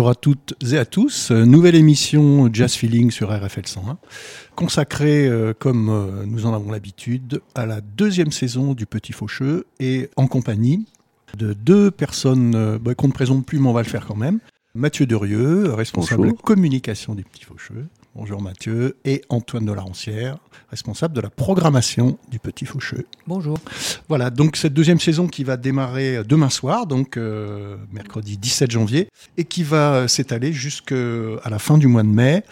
Bonjour à toutes et à tous. Nouvelle émission Jazz Feeling sur RFL 101, consacrée, euh, comme euh, nous en avons l'habitude, à la deuxième saison du Petit Faucheux et en compagnie de deux personnes euh, bah, qu'on ne présente plus, mais on va le faire quand même. Mathieu Derieux, responsable Bonjour. communication du Petit Faucheux. Bonjour Mathieu. Et Antoine de la Roncière, responsable de la programmation du Petit Faucheux. Bonjour. Voilà, donc cette deuxième saison qui va démarrer demain soir, donc euh, mercredi 17 janvier, et qui va euh, s'étaler jusqu'à la fin du mois de mai,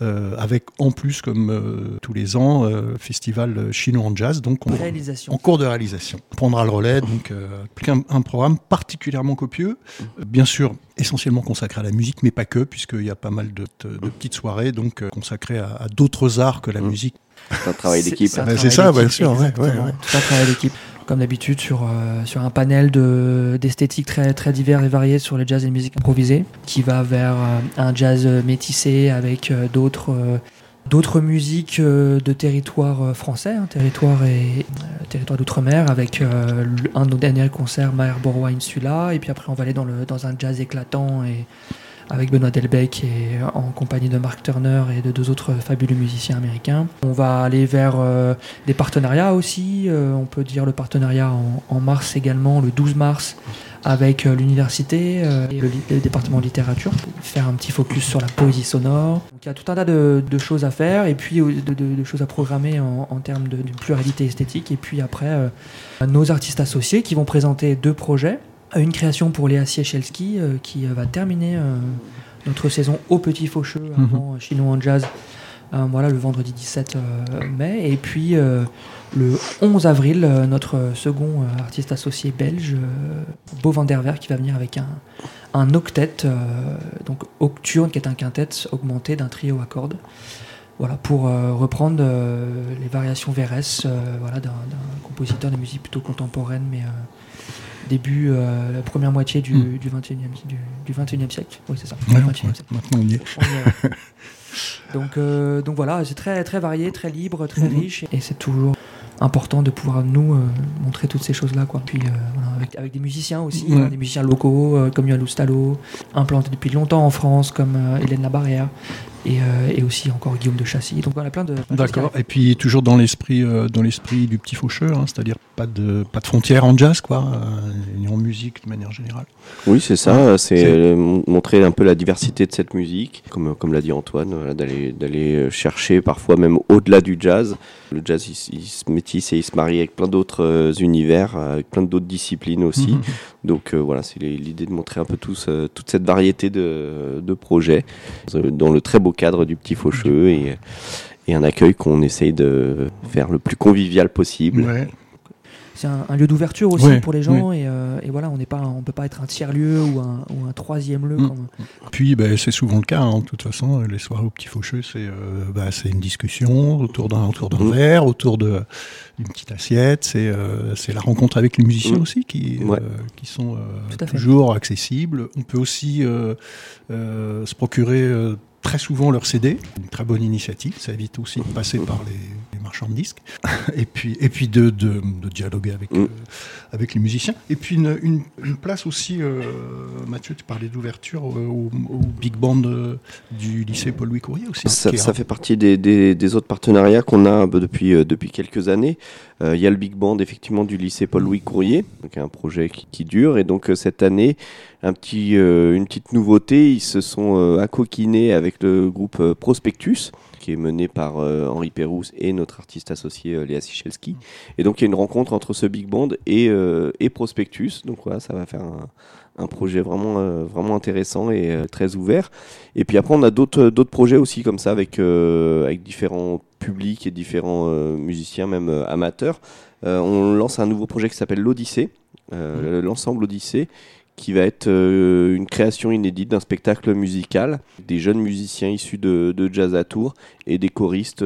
euh, avec en plus, comme euh, tous les ans, euh, festival chinois en jazz, donc on- Réalisation. en cours de réalisation. On prendra le relais, donc euh, un, un programme particulièrement copieux, bien sûr essentiellement consacré à la musique, mais pas que, puisqu'il y a pas mal de, de petites soirées, donc euh, consacrées à, à d'autres arts que la Mm. musique. C'est un travail d'équipe. c'est ça, bien sûr, ouais, ouais, ouais. Tout un travail d'équipe. Comme d'habitude, sur, euh, sur un panel de- d'esthétiques très, très divers et variés sur le jazz et musique improvisée, qui va vers euh, un jazz métissé avec euh, d'autres. D'autres musiques de territoire français, hein, territoire et territoire d'outre-mer, avec un de nos derniers concerts, Maher Borwa Insula, et puis après on va aller dans, le, dans un jazz éclatant et avec Benoît Delbecq et euh, en compagnie de Mark Turner et de deux autres fabuleux musiciens américains. On va aller vers euh, des partenariats aussi. euh, on peut dire le partenariat en, mars également, le 12 mars, avec l'université et le, département de littérature faire un petit focus sur la poésie sonore. Il y a tout un tas de, choses à faire et puis de, choses à programmer en, en termes de, pluralité esthétique. Et puis après, nos artistes associés qui vont présenter deux projets. Une création pour Léa Siechelski euh, qui euh, va terminer euh, notre saison au Petit Faucheux avant euh, Chinois en Jazz. voilà, le vendredi 17 euh, mai. Et puis le 11 avril, euh, notre second euh, artiste associé belge, euh, Beau van der Ver, qui va venir avec un, un octet, donc Octurne, qui est un quintet augmenté d'un trio à cordes. Voilà, pour reprendre les variations VRS voilà, d'un compositeur de musique plutôt contemporaine, mais début, euh, la première moitié du, Mm. du 21e, du, du 21e siècle. Oui, c'est ça. Ouais, 21e siècle. Maintenant on y est. On y est. donc, euh, donc voilà, c'est très, très varié, très libre, très Mhm. riche. Et c'est toujours important de pouvoir nous euh, montrer toutes ces choses-là. Quoi. Puis voilà, avec, avec des musiciens aussi, Ouais. hein, des musiciens locaux comme Yoann Loustalo, implantés depuis longtemps en France comme Hélène Labarrière. Et, euh, et aussi encore Guillaume de Chassis. Donc voilà, plein de. plein de D'accord. Et puis toujours dans l'esprit, euh, dans l'esprit du petit faucheur, hein, c'est-à-dire pas de pas de frontières en jazz, quoi, euh, en musique de manière générale. Oui, c'est ça. C'est C'est- euh, mon- montrer un peu la diversité de cette musique, comme, comme l'a dit Antoine, voilà, d'aller d'aller chercher parfois même au-delà du jazz. Le jazz, il, se métisse et il se marie avec plein d'autres euh, univers, avec plein d'autres disciplines aussi. Mhm. Donc euh, voilà, c'est l'idée de montrer un peu tous, euh, toute cette variété de, de projets euh, dans le très beau cadre du petit faucheux et, et un accueil qu'on essaye de faire le plus convivial possible. Ouais. C'est un, un lieu d'ouverture aussi Ouais, pour les gens. Et, euh, et voilà, on n'est pas, on peut pas être un tiers-lieu ou un, ou un troisième lieu. Mm. comme- Puis ben, c'est souvent le cas. hein, de toute façon, les soirées au petit faucheux, c'est euh, bah, c'est une discussion autour d'un autour d'un Mhm. verre, autour de d'une petite assiette. C'est euh, c'est la rencontre avec les musiciens Mhm. aussi qui Ouais. euh, qui sont euh, toujours accessibles. On peut aussi euh, euh, se procurer euh, très souvent leur CD, une très bonne initiative. Ça évite aussi de passer par les, les marchands de disques. et puis, et puis de, de, de dialoguer avec, Mm. euh, avec les musiciens. Et puis une, une, une place aussi, euh, Mathieu, tu parlais d'ouverture euh, au, au big band du lycée Paul-Louis Courrier aussi. Ça, est ça un- fait partie des, des- des autres partenariats qu'on a bah, depuis, depuis quelques années. Il y a le Big Band effectivement du lycée Paul-Louis Courrier, donc un projet qui, qui dure. Et donc cette année, un petit, une petite nouveauté. Ils se sont accoquinés avec le groupe Prospectus qui est mené par Henri Pérouse et notre artiste associé Léa Sichelski. Et donc il y a une rencontre entre ce big band et, et Prospectus. Donc voilà, ça va faire un, un projet vraiment, euh, vraiment intéressant et euh, très ouvert. Et puis après, on a d'autres, d'autres projets aussi comme ça avec, euh, avec différents publics et différents musiciens, même amateurs. on lance un nouveau projet qui s'appelle l'Odyssée, mmh. l'ensemble Odyssée, qui va être une création inédite d'un spectacle musical, des jeunes musiciens issus de, de jazz à Tours et des choristes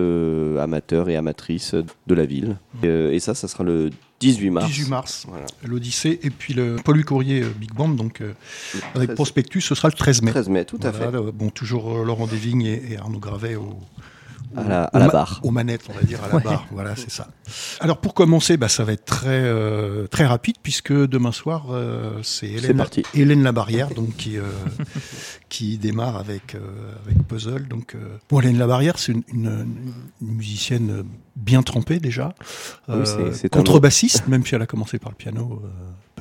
amateurs et amatrices de la ville. Et ça, ça sera le 18 mars. 18 mars, l'Odyssée. Et puis le Paul Courrier euh, Big Band, donc euh, avec Prospectus, ce sera le 13 mai. 13 mai, tout à fait. bon, toujours euh, Laurent Desvignes et, Arnaud Gravet au, à la, à la barre. Aux manettes, on va dire, à la barre. Voilà, c'est ça. Alors pour commencer, bah, ça va être très très rapide puisque demain soir, c'est Hélène, Hélène Labarrière, donc qui qui démarre avec avec Puzzle. Donc bon, Hélène Labarrière, c'est une, une, musicienne bien trempée déjà, c'est contrebassiste, même si elle a commencé par le piano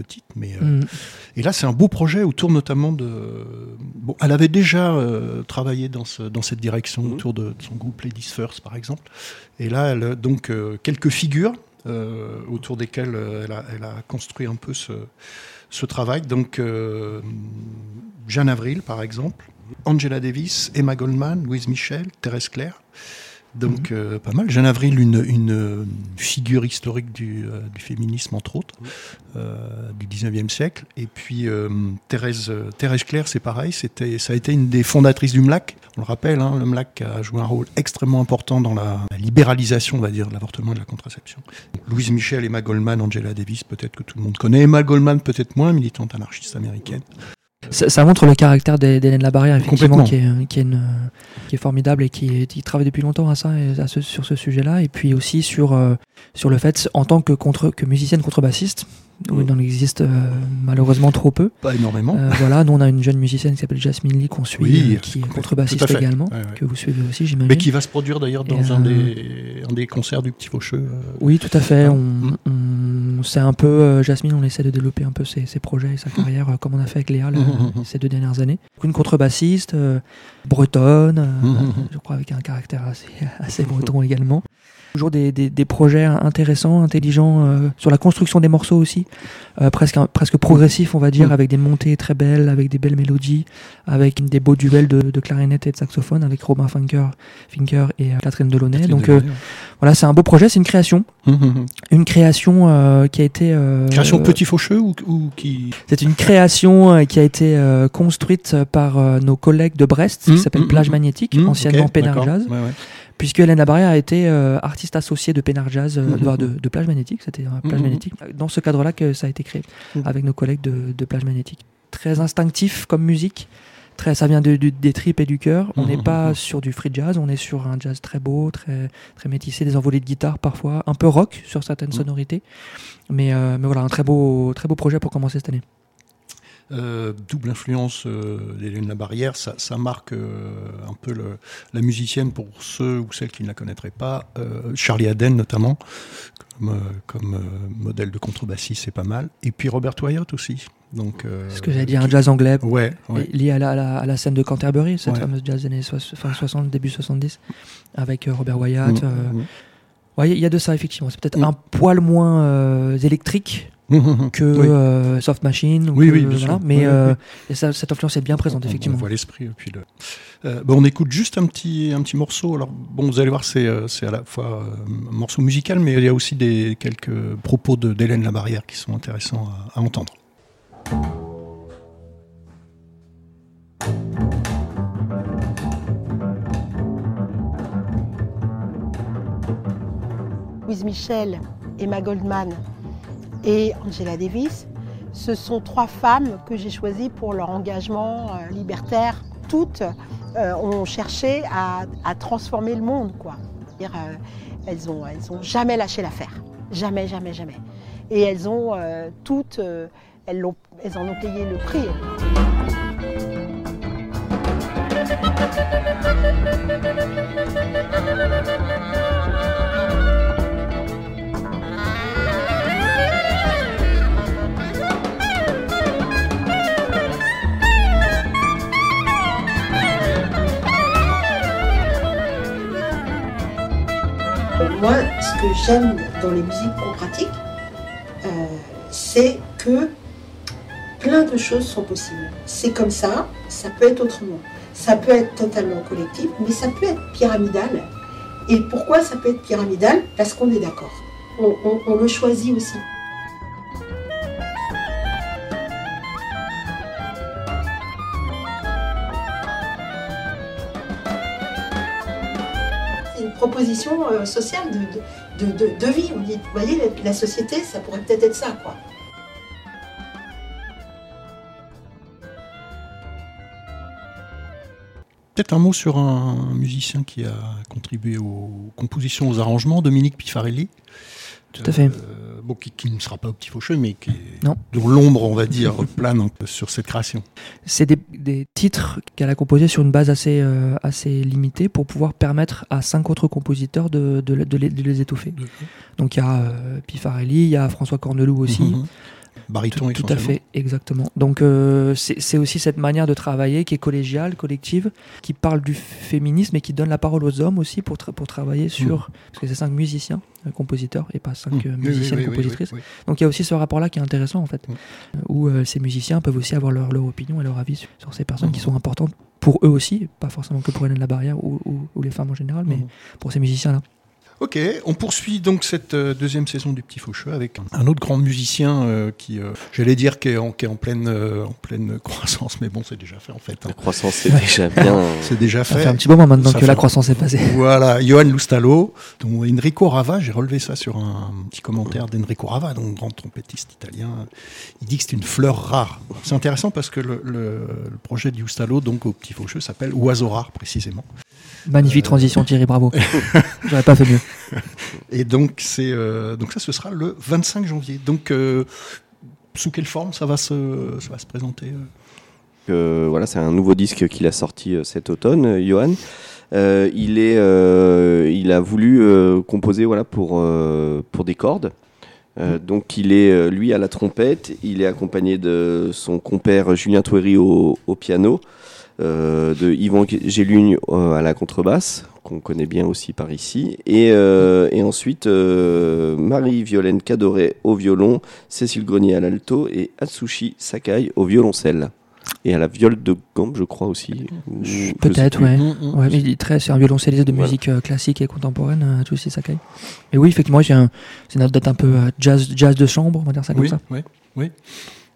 petite, mais euh, mm. et là c'est un beau projet autour notamment de. Bon, elle avait déjà euh, travaillé dans, ce, dans cette direction mm. autour de, son groupe Ladies First par exemple, et là elle a donc euh, quelques figures autour desquelles elle a, elle, a, construit un peu ce, ce travail. Donc Jeanne Avril par exemple, Angela Davis, Emma Goldman, Louise Michel, Thérèse Claire. Donc, mhm. euh, pas mal. Jeanne Avril, une, une figure historique du, euh, du, féminisme, entre autres, euh, du 19e siècle. Et puis, Thérèse, Thérèse Claire, c'est pareil. C'était, ça a été une des fondatrices du MLAC. On le rappelle, hein, le MLAC a joué un rôle extrêmement important dans la, libéralisation, on va dire, de l'avortement et de la contraception. Louise Michel, Emma Goldman, Angela Davis, peut-être que tout le monde connaît. Emma Goldman, peut-être moins, militante anarchiste américaine. Ça, montre le caractère d'Hélène Labarrière, effectivement, qui est, qui, est une, qui est, formidable et qui, qui, travaille depuis longtemps à ça, à ce, sur ce sujet-là. Et puis aussi sur, euh, sur le fait, en tant que, contre, que musicienne contrebassiste, où il en existe euh, malheureusement trop peu. Pas énormément. Euh, voilà, nous on a une jeune musicienne qui s'appelle Jasmine Lee qu'on suit, qui est contrebassiste également, que vous suivez aussi, j'imagine. Mais qui va se produire d'ailleurs dans un, des, un des concerts du Petit Faucheux. Oui, tout à fait. On, on c'est un peu, euh, Jasmine, on essaie de développer un peu ses, projets et sa carrière euh, comme on a fait avec Léa ces deux dernières années. Une contrebassiste, euh, bretonne, je crois avec un caractère assez, assez breton également. Toujours des, des, des, projets intéressants, intelligents euh, sur la construction des morceaux aussi, euh, presque presque progressif on va dire, mm. avec des montées très belles, avec des belles mélodies, avec des beaux duels de, de clarinette et de saxophone avec Robin Finker, Finker et euh, Catherine Delaunay. Donc voilà, c'est un beau projet, c'est une création, mm, mm, une création qui a été création petit faucheux ou, ou qui C'est une création qui a été construite par nos collègues de Brest, qui s'appelle Plage Magnétique, anciennement okay, Jazz. Ouais, ouais puisque Hélène Labarrière a été euh, artiste associée de Pénard Jazz, euh, mhm. de, Plage Magnétique, c'était Plage mhm. Magnétique, dans ce cadre-là que ça a été créé, mhm. avec nos collègues de, Plage Magnétique. Très instinctif comme musique, très, ça vient de, des tripes et du cœur. On n'est pas sur du free jazz, on est sur un jazz très beau, très, très métissé, des envolées de guitare parfois, un peu rock sur certaines sonorités. Mais, euh, mais voilà, un très beau, très beau projet pour commencer cette année. Euh, double influence euh, d'Hélène Labarrière, ça, ça marque euh, un peu le, la musicienne pour ceux ou celles qui ne la connaîtraient pas. Euh, Charlie Aden notamment, comme, comme modèle de contrebassiste, c'est pas mal. Et puis Robert Wyatt aussi. Donc, ce que j'allais dire, un jazz anglais ouais, lié à la, à, la, scène de Canterbury, cette fameuse jazz des années fin 60, début 70, avec Robert Wyatt. Mm, mm. Ouais, il y a de ça effectivement. C'est peut-être mm. un poil moins électrique que euh, Soft Machine. oui, oui, bien sûr. Mais euh, cette influence est bien présente, effectivement. On voit l'esprit. Puis le... Euh, on écoute juste un petit, un petit morceau. Alors, bon, vous allez voir, c'est à la fois un morceau musical, mais il y a aussi des, quelques propos d'Hélène Labarrière qui sont intéressants à, à entendre. Louise Michel, Emma Goldman, et Angela Davis. Ce sont trois femmes que j'ai choisies pour leur engagement euh, libertaire. Toutes euh, ont cherché à, transformer le monde. Quoi. Euh, elles n'ont elles ont jamais lâché l'affaire. Jamais, jamais, jamais. Et elles ont toutes, elles, elles en ont payé le prix. Que j'aime dans les musiques qu'on pratique, euh, c'est que plein de choses sont possibles. C'est comme ça, ça peut être autrement. Ça peut être totalement collectif, mais ça peut être pyramidal. Et pourquoi ça peut être pyramidal? Parce qu'on est d'accord. On, le choisit aussi. Proposition euh, sociale de, de- de- de vie. On dit, vous voyez, la, la société, ça pourrait peut-être être ça, quoi. Peut-être un mot sur un musicien qui a contribué aux compositions, aux arrangements, Dominique Pifarelli. Tout à fait. Euh, bon, qui, qui ne sera pas au petit faucheux, mais qui est- Non. dont l'ombre, on va dire, plane sur cette création. C'est des, des titres qu'elle a composés sur une base assez, euh, assez limitée pour pouvoir permettre à cinq autres compositeurs de, de, de les, de les étoffer. Donc il y a euh, Pifarelli, il y a François Corneloup aussi. Mhm. Bariton Tout, tout à fait, exactement. Donc euh, c'est aussi cette manière de travailler qui est collégiale, collective, qui parle du féminisme et qui donne la parole aux hommes aussi pour, tra- pour travailler sur... Parce que c'est cinq musiciens, euh, compositeurs, et pas cinq oui, musiciennes, oui, oui, compositrices. oui. Donc il y a aussi ce rapport-là qui est intéressant en fait, Mm. où euh, ces musiciens peuvent aussi avoir leur, leur opinion et leur avis sur, sur ces personnes Mm. qui sont importantes pour eux aussi, pas forcément que pour Hélène la Barrière ou, ou- ou les femmes en général, mais pour ces musiciens-là. Ok, on poursuit donc cette euh, deuxième saison du Petit Faucheux avec un, autre grand musicien euh, qui, euh, j'allais dire, qui est en, qui est en pleine, euh, en pleine croissance, mais bon, c'est déjà fait en fait. hein. La croissance, c'est déjà bien. C'est déjà Ça fait. fait un petit moment maintenant Ça que la fait- croissance est passée. Voilà, Johan Lustalo, dont Enrico Rava, j'ai relevé ça sur un petit commentaire d'Enrico Rava, donc grand trompettiste italien. Il dit que c'est une fleur rare. C'est intéressant parce que le, le- le projet de Lustalo, donc au Petit Faucheux, s'appelle Oiseau rare précisément. Magnifique transition Thierry, bravo. J'aurais pas fait mieux. Et donc c'est euh, donc ça, ce sera le 25 janvier. Donc euh, sous quelle forme ça va se, ça va se présenter euh? Euh, voilà, c'est un nouveau disque qu'il a sorti euh, cet automne, euh, Johan. Euh, il, est, euh, il a voulu euh, composer voilà, pour, euh, pour des cordes. Euh, donc il est euh, lui à la trompette, il est accompagné de son compère Julien Touéry au, au piano, euh, de Yvan Gélugne euh, à la contrebasse, qu'on connaît bien aussi par ici, et, euh, et ensuite euh, Marie-Violaine Cadoré au violon, Cécile Grenier à l'alto et Atsushi Sakai au violoncelle. Et à la viole de gambe, je crois aussi. Peut-être, ouais. Mm, mm. Ouais, mais il est très, c'est un violoncelliste de Voilà. musique euh, classique et contemporaine, euh, Atsushi Sakai. Mais oui, effectivement, c'est un, c'est une date un peu euh, jazz, jazz de chambre, on va dire ça comme Oui, ça. oui.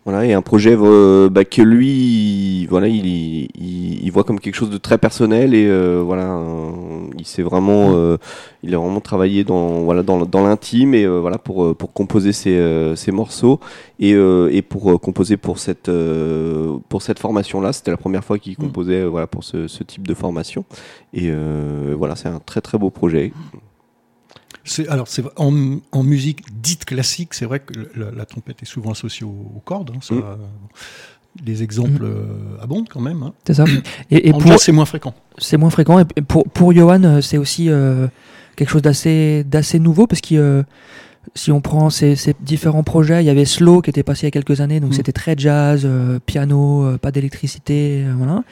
Voilà, et un projet euh, bah, que lui, il- voilà, il, il, il voit comme quelque chose de très personnel et euh, voilà, euh, il s'est vraiment, il a vraiment travaillé dans voilà dans, dans l'intime et voilà pour pour composer ses, ses morceaux et, et pour composer pour cette pour cette formation là, c'était la première fois qu'il composait euh, voilà pour ce, ce type de formation et voilà, c'est un très très beau projet. C'est- alors, c'est en, en musique dite classique, c'est vrai que la, la trompette est souvent associée aux, aux cordes. hein, ça, Mm. euh, Les exemples euh, abondent quand même. hein. C'est ça. Et, et en pour, jazz, c'est moins fréquent. c'est moins fréquent. Et pour, pour Johan, euh, c'est aussi euh, quelque chose d'assez, d'assez nouveau parce que euh, si on prend ces, ces différents projets, il y avait Slow qui était passé il y a quelques années, donc Mm. c'était très jazz, euh, piano, euh, pas d'électricité, euh, voilà.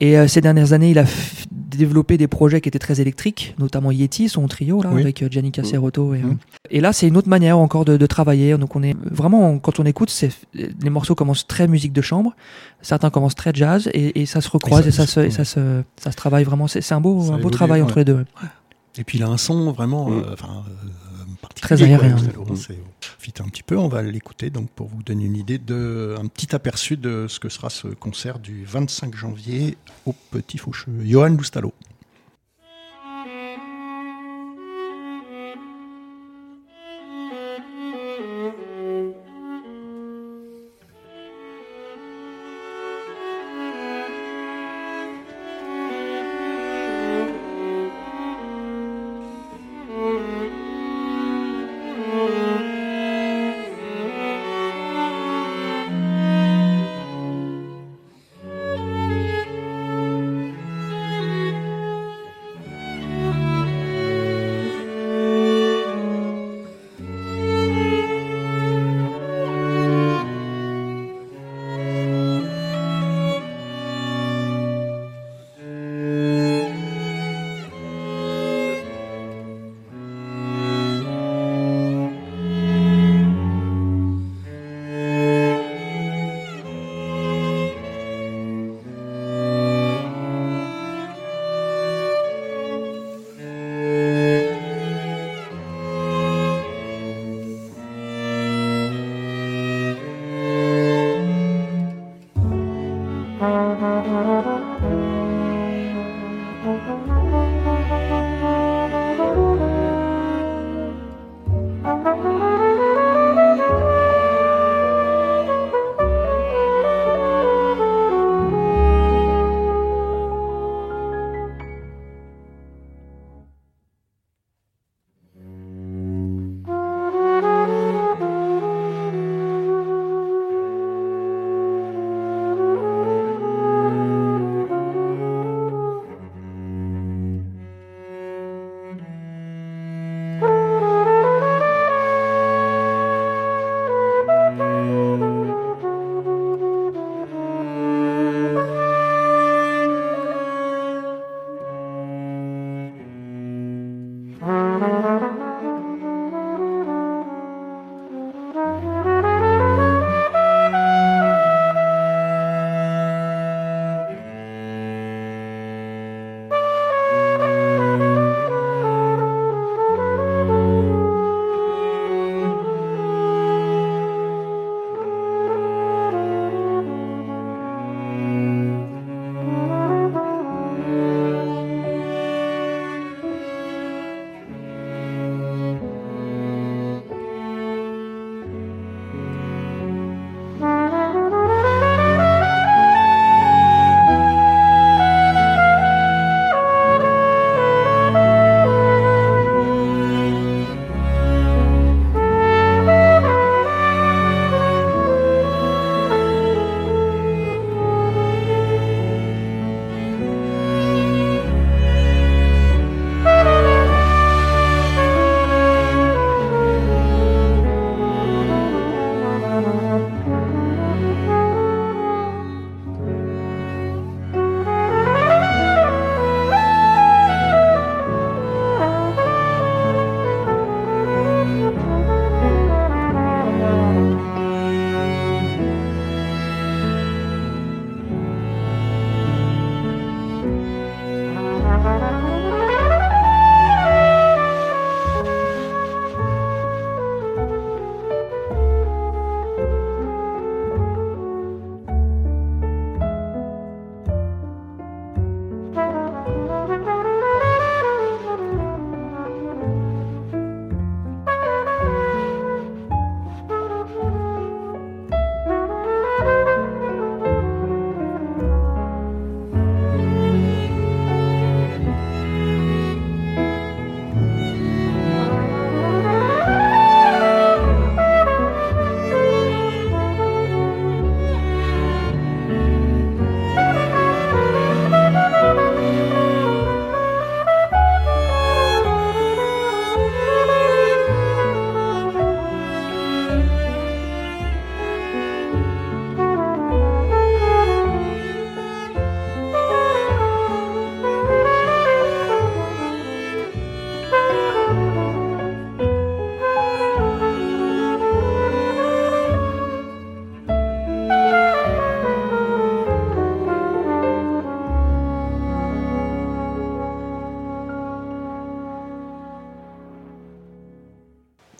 Et euh, ces dernières années, il a développé des projets qui étaient très électriques, notamment Yeti, son trio là, Oui. avec euh, Gianni Caserotto. Et, euh, Mm. et là, c'est une autre manière encore de, de travailler. Donc on est vraiment, quand on écoute, c'est, les morceaux commencent très musique de chambre, certains commencent très jazz, et, et ça se recroise Et et ça- se, et ça, se, ça se travaille vraiment. C'est, un beau, un beau travail ouais. entre les deux. Et puis il a un son vraiment Mm. euh, enfin, Très aérien, un petit peu, on va l'écouter donc pour vous donner une idée de un petit aperçu de ce que sera ce concert du 25 janvier au Petit Faucheux. Johan Lustalo.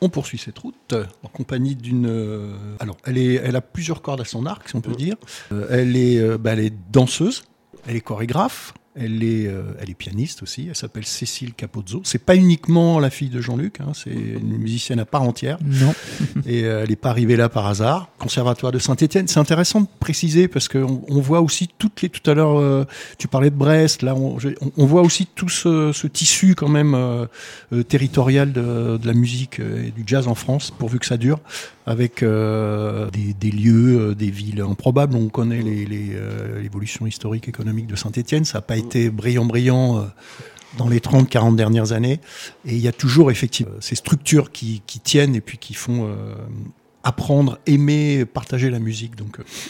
On poursuit cette route en compagnie d'une. euh, alors, elle, est, elle a plusieurs cordes à son arc, si on peut dire. Euh, elle, est, euh, bah, elle est danseuse, elle est chorégraphe, elle est, euh, elle est pianiste aussi. Elle s'appelle Cécile Capozzo. C'est pas uniquement la fille de Jean-Luc, hein, c'est une musicienne à part entière. Non. Et euh, elle n'est pas arrivée là par hasard. Conservatoire de Saint-Étienne. C'est intéressant de préciser parce qu'on on voit aussi toutes les. Tout à l'heure, euh, tu parlais de Brest. Là, on, j'ai- on- on voit aussi tout ce, ce tissu quand même euh, euh, territorial de, de la musique et du jazz en France, pourvu que ça dure, avec euh, des, lieux, euh, des villes improbables. On connaît les- les, euh, l'évolution historique économique de Saint-Étienne. Ça n'a pas été brillant, brillant. dans les 30, 40 dernières années. Et il y a toujours effectivement ces structures qui, tiennent et puis qui font apprendre, aimer, partager la musique.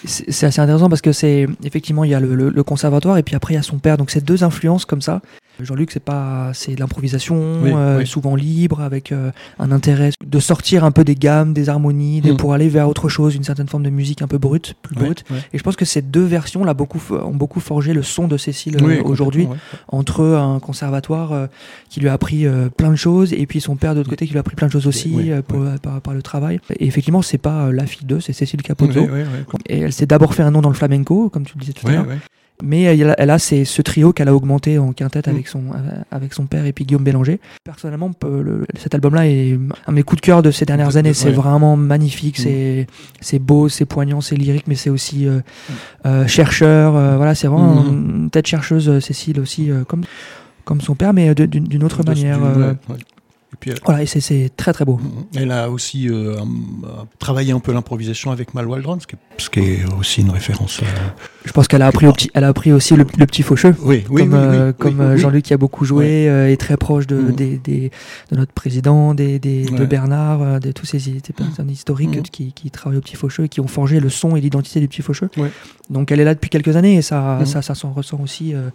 C'est assez intéressant parce que c'est effectivement il y a le, le- le conservatoire et puis après il y a son père donc c'est deux influences comme ça. Jean-Luc c'est pas c'est de l'improvisation Oui, euh, oui. souvent libre avec euh, un intérêt de sortir un peu des gammes, des harmonies, de- Mm. pour aller vers autre chose, une certaine forme de musique un peu brute, plus brute. Et je pense que ces deux versions là beaucoup ont beaucoup forgé le son de Cécile euh, aujourd'hui entre un conservatoire euh, qui lui a appris euh, plein de choses et puis son père de l'autre côté qui lui a appris plein de choses aussi pour- par, par le travail. Et effectivement c'est pas la fille d'eux, c'est Cécile Capozzo. Et elle s'est d'abord fait un nom dans le flamenco, comme tu le disais tout à l'heure. Mais elle a, elle a ces- ce trio qu'elle a augmenté en quintette Mm. avec, son, avec son père et puis Guillaume Bélanger. Personnellement, le- cet album-là est un de mes coups de cœur de ces dernières De- années. C'est ouais. vraiment magnifique, Mm. c'est c'est beau, c'est poignant, c'est lyrique, mais c'est aussi euh, euh, chercheur. euh, voilà, c'est vraiment Mm. une tête chercheuse, euh, Cécile aussi, euh, comme, comme son père, mais d'une d'une autre manière. ouais, ouais. Et puis, elle, Voilà, et c'est- très très beau. elle a aussi euh, travaillé un peu l'improvisation avec Mal Waldron, ce qui, est, ce qui est aussi une référence. euh, Je pense qu'elle a appris au petit, elle a appris aussi le, le petit faucheux. Oui, oui, comme, oui, euh, comme euh. Jean-Luc qui a beaucoup joué, euh, est très proche de, Mhm. des, des- de notre président, des, des- de Ouais. Bernard, euh, de tous ces, ces personnes historiques qui, qui travaillent au Petit Faucheux et qui ont forgé le son et l'identité du Petit Faucheux. Ouais. Donc elle est là depuis quelques années et ça, ça, ça s'en ressent aussi euh,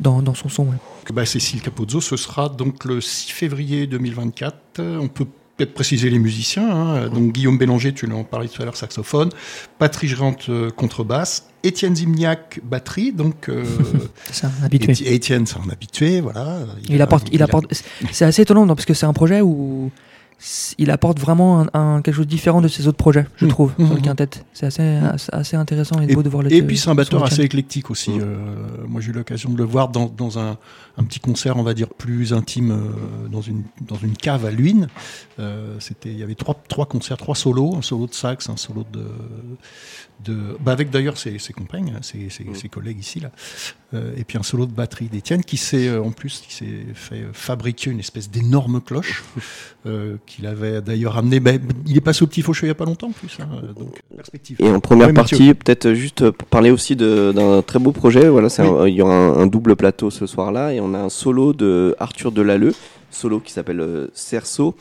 dans, dans son son. ouais. Bah, Cécile Capozzo, ce sera donc le 6 février 2024. Euh, On peut peut-être préciser les musiciens. hein. Donc Guillaume Bélanger, tu l'as parlé tout à l'heure, saxophone. Patrice Rente, euh, contrebasse. Étienne Zimniak, batterie. Donc euh, C'est un habitué. Éti- Étienne, c'est un habitué, voilà. Il, apporte, il a- apporte. C'est assez étonnant non, parce que c'est un projet où il apporte vraiment un, un- quelque chose de différent de ses autres projets, je Mhm. trouve, sur le Mhm. quintet. C'est assez, assez, assez intéressant et, Et, beau de voir le et puis c'est un batteur assez éclectique aussi. Mm. Euh, moi j'ai eu l'occasion de le voir dans, dans un, un petit concert, on va dire plus intime, euh, dans une dans une cave à Luynes. Euh, C'était, il y avait trois trois concerts, trois solos, un solo de sax, un solo de de, bah avec d'ailleurs ses, ses compagnes, hein, ses, ses, Mm. ses collègues ici là, Euh, et puis un solo de batterie d'Étienne qui s'est euh, en plus qui s'est fait fabriquer une espèce d'énorme cloche euh, qu'il avait d'ailleurs amené. bah, il est passé au petit faucheux il y a pas longtemps en plus. hein, donc perspective. Et en première partie, peut-être juste pour parler aussi d'un très beau projet. Voilà, un- il y aura un, un double plateau ce soir-là et on a un solo de Arthur Delalleux, solo qui s'appelle Cerceau.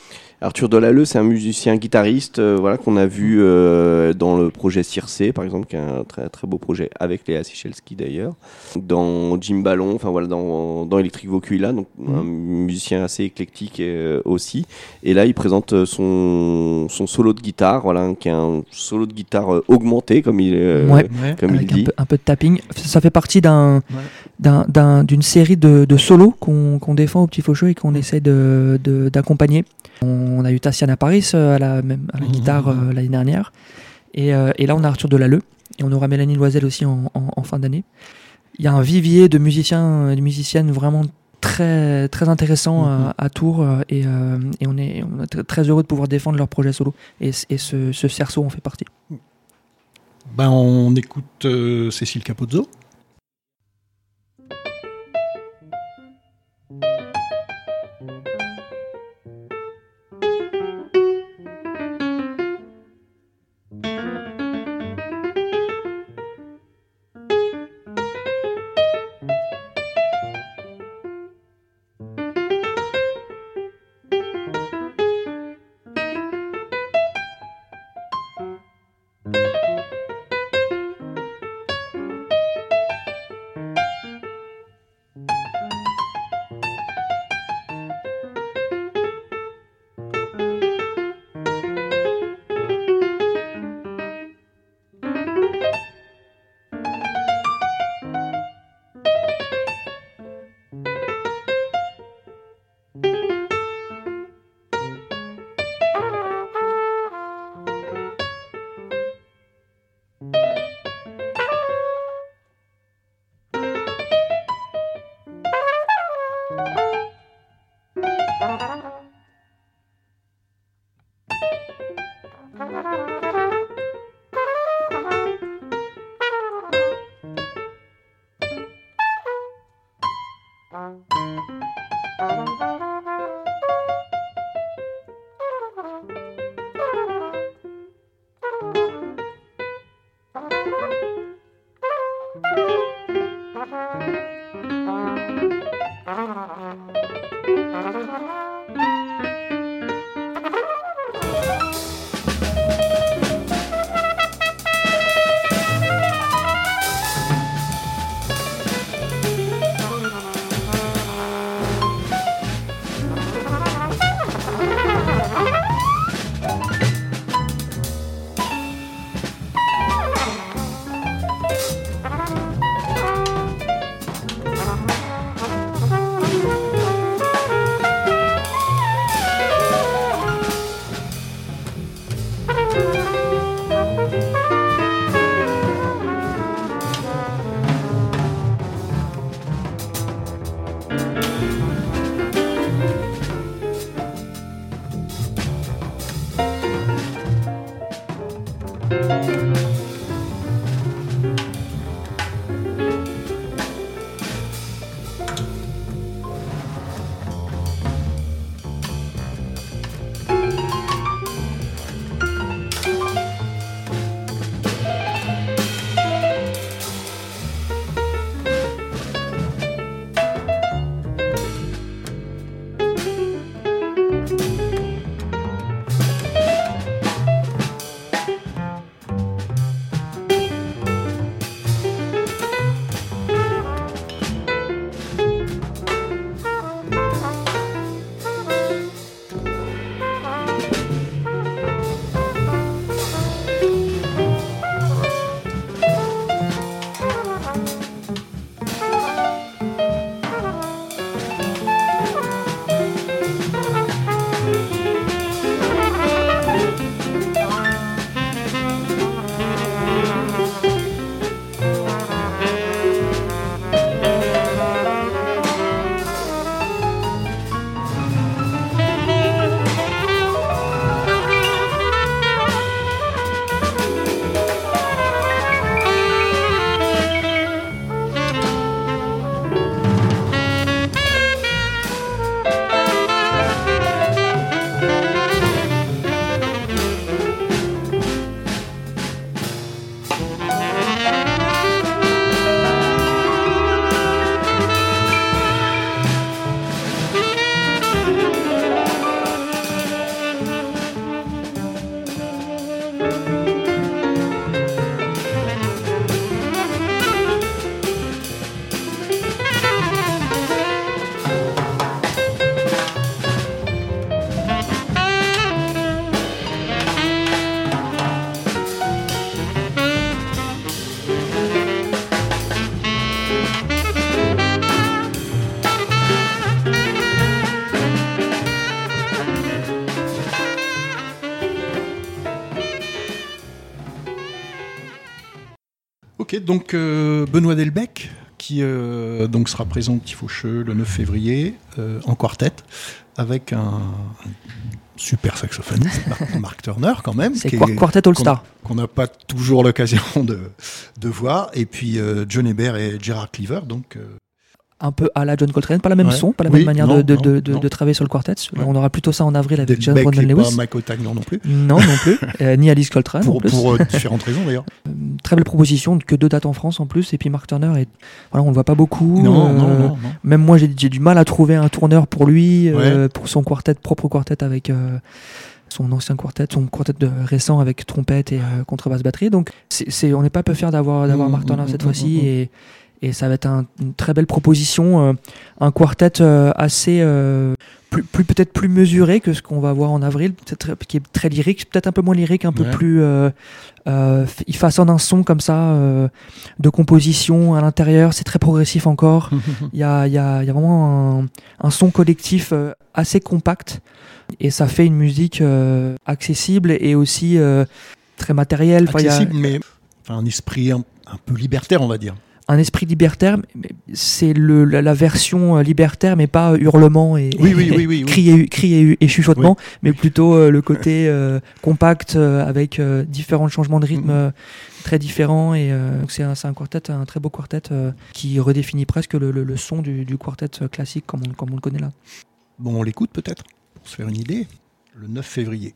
Arthur Delalleux, c'est un musicien guitariste, euh, voilà qu'on a vu euh, dans le projet Circé, par exemple, qui est un très très beau projet avec Léa Sichelski d'ailleurs. Dans Jim Ballon, enfin voilà, dans, dans Electric Vocula, donc Mhm. un musicien assez éclectique euh, aussi. Et là, il présente son, son solo de guitare, voilà, qui est un solo de guitare augmenté, comme il, Ouais. Comme il un dit. peu, un peu de tapping. Ça fait partie d'un, Ouais. d'un- d'un- d'une série de, de solos qu'on, qu'on défend au Petit Faucheux et qu'on essaie de, de- d'accompagner. On a eu Tassiana Paris euh, à la, même, à la Mhm. guitare euh, l'année dernière. Et, euh, et là, on a Arthur Delalleux. Et on aura Mélanie Loisel aussi en, en- en fin d'année. Il y a un vivier de musiciens et de musiciennes vraiment très, très intéressant Mhm. à, à Tours. Et, euh, et on est, on est tr- très heureux de pouvoir défendre leur projet solo. Et, et ce, ce cerceau en fait partie. Ben, on écoute euh, Cécile Capozzo. Música Ok, donc euh, Benoît Delbecq, qui euh, donc sera présent au Petit Faucheux le 9 février euh, en quartet, avec un, super saxophoniste, Mark, Mark Turner quand même. C'est Quartet All Star? qu'on n'a pas toujours l'occasion de, de voir. Et puis John Hébert et Gerard Cleaver, donc Un peu à la John Coltrane, pas la même Ouais. son, pas la Oui, même manière non, de, de, de, de- travailler sur le quartet. Ouais. On aura plutôt ça en avril avec John Lewis. pas Mike Ottagnan non plus. Non, non plus. Euh, ni Alice Coltrane en Pour, plus. pour euh, différentes raisons d'ailleurs. Très belle proposition, que deux dates en France en plus. Et puis Mark Turner, est, voilà, on le voit pas beaucoup. Non, Euh, non, non. Même moi, j'ai du mal à trouver un tourneur pour lui, euh, pour son quartet, propre quartet avec euh, son ancien quartet, son quartet de, récent avec trompette et euh, contrebasse batterie. Donc, c'est on n'est pas peu fier d'avoir d'avoir Mm, Mark Turner mm, cette mm, fois-ci. Et, et ça va être un- une très belle proposition. euh, un quartet euh, assez. euh, plus, plus- peut-être plus mesuré que ce qu'on va voir en avril, peut-être qui est très lyrique, peut-être un peu moins lyrique, un peu plus. il façonne un son comme ça de composition à l'intérieur, c'est très progressif encore. Il y a, il y a- y a vraiment un, un son collectif assez compact et ça fait une musique accessible et aussi très matérielle. Enfin, a Accessible, mais un esprit un, un peu libertaire, on va dire. Un esprit libertaire, mais c'est le- la, la version euh, libertaire, mais pas hurlement et, Oui, et, cri et, et chuchotement, mais plutôt euh, le côté euh, compact euh, avec euh, différents changements de rythme Mhm. euh, très différents. Et euh, c'est un, un quartet, un très beau quartet euh, qui redéfinit presque le, le- le son du, du quartet euh, classique comme on, comme on le connaît là. Bon, on l'écoute peut-être, pour se faire une idée, le 9 février.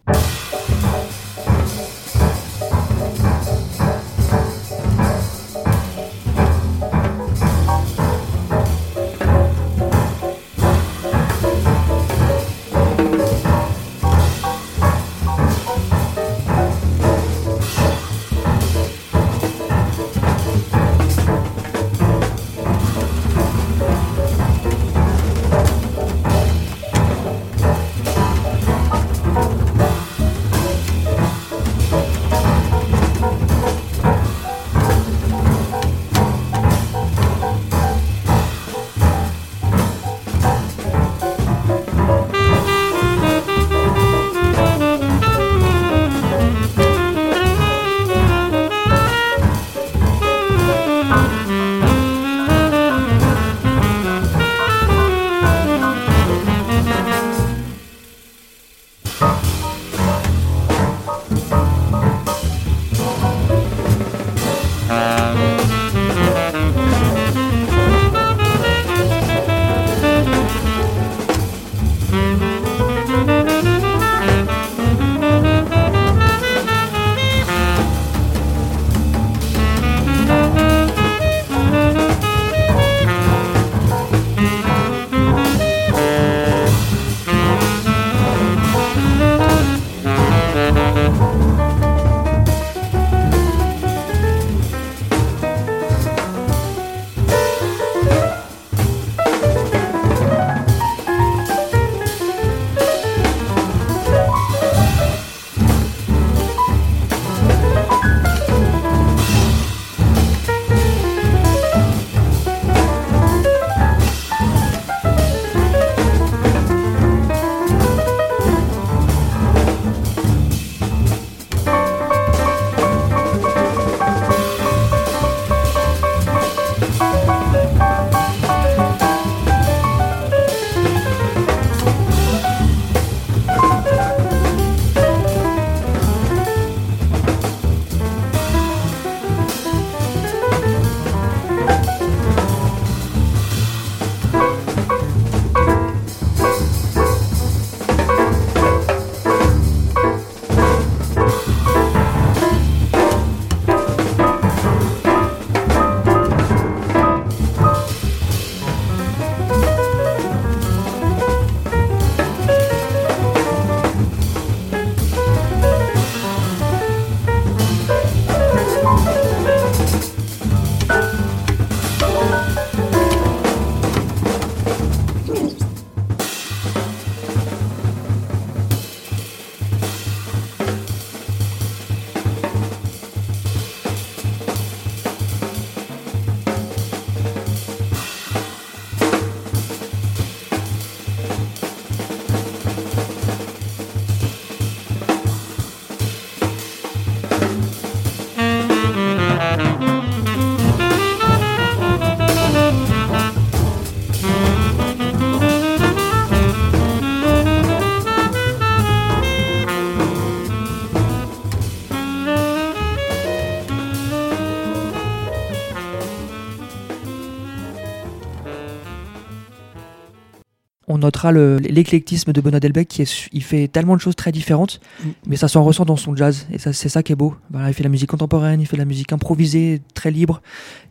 Notera le- l'éclectisme de Benoît Delbecq qui est, il fait tellement de choses très différentes, Mm. mais ça s'en ressent dans son jazz et ça, c'est ça qui est beau. Voilà, il fait la musique contemporaine, il fait la musique improvisée, très libre.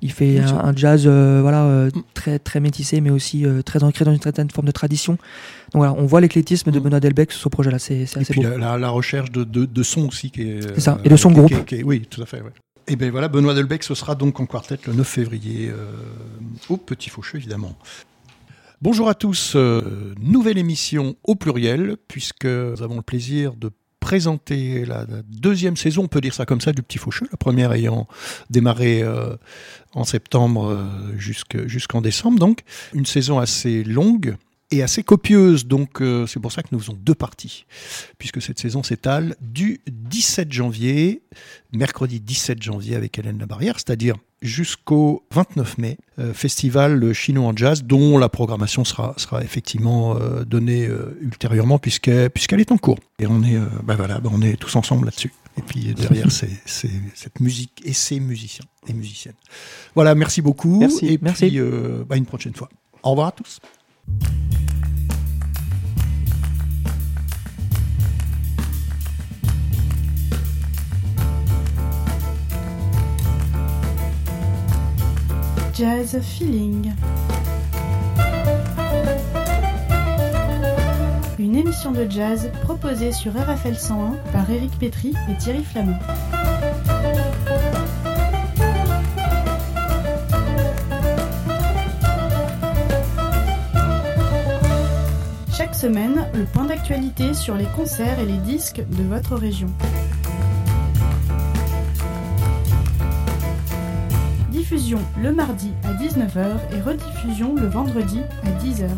Il fait un, jazz euh, voilà euh, Mm. très très métissé, mais aussi euh, très ancré dans une certaine forme de tradition. Donc voilà, on voit l'éclectisme de Mm. Benoît Delbecq sur ce projet-là, c'est c'est Et assez puis beau. la, la- la recherche de, de, de son aussi qui est. Ça, et de son qui- groupe. qui- oui, tout à fait. Ouais. Et bien voilà, Benoît Delbecq, ce sera donc en quartet le 9 février euh, au Petit Faucheux, évidemment. Bonjour à tous, euh, nouvelle émission au pluriel, puisque nous avons le plaisir de présenter la, deuxième saison, on peut dire ça comme ça, du Petit Faucheux, la première ayant démarré euh, en septembre euh, jusque- jusqu'en décembre, donc. Une saison assez longue et assez copieuse, donc euh, c'est pour ça que nous faisons deux parties, puisque cette saison s'étale du 17 janvier, mercredi 17 janvier avec Hélène Labarrière, c'est-à-dire jusqu'au 29 mai, euh, festival chinois en jazz, dont la programmation sera, sera effectivement euh, donnée euh, ultérieurement, puisqu'elle puisqu'elle est en cours. Et on est, euh, bah voilà, bah on est tous ensemble là-dessus. Et puis derrière, c'est c'est cette musique et ces musiciens et musiciennes. Voilà, merci beaucoup. Merci. Et Merci. puis, euh, bah, une prochaine fois. Au revoir à tous. Jazz Feeling. Une émission de jazz proposée sur RFL 101 par Éric Pétry et Thierry Flamand. Semaine, le point d'actualité sur les concerts et les disques de votre région. Diffusion le mardi à 19h et rediffusion le vendredi à 10h.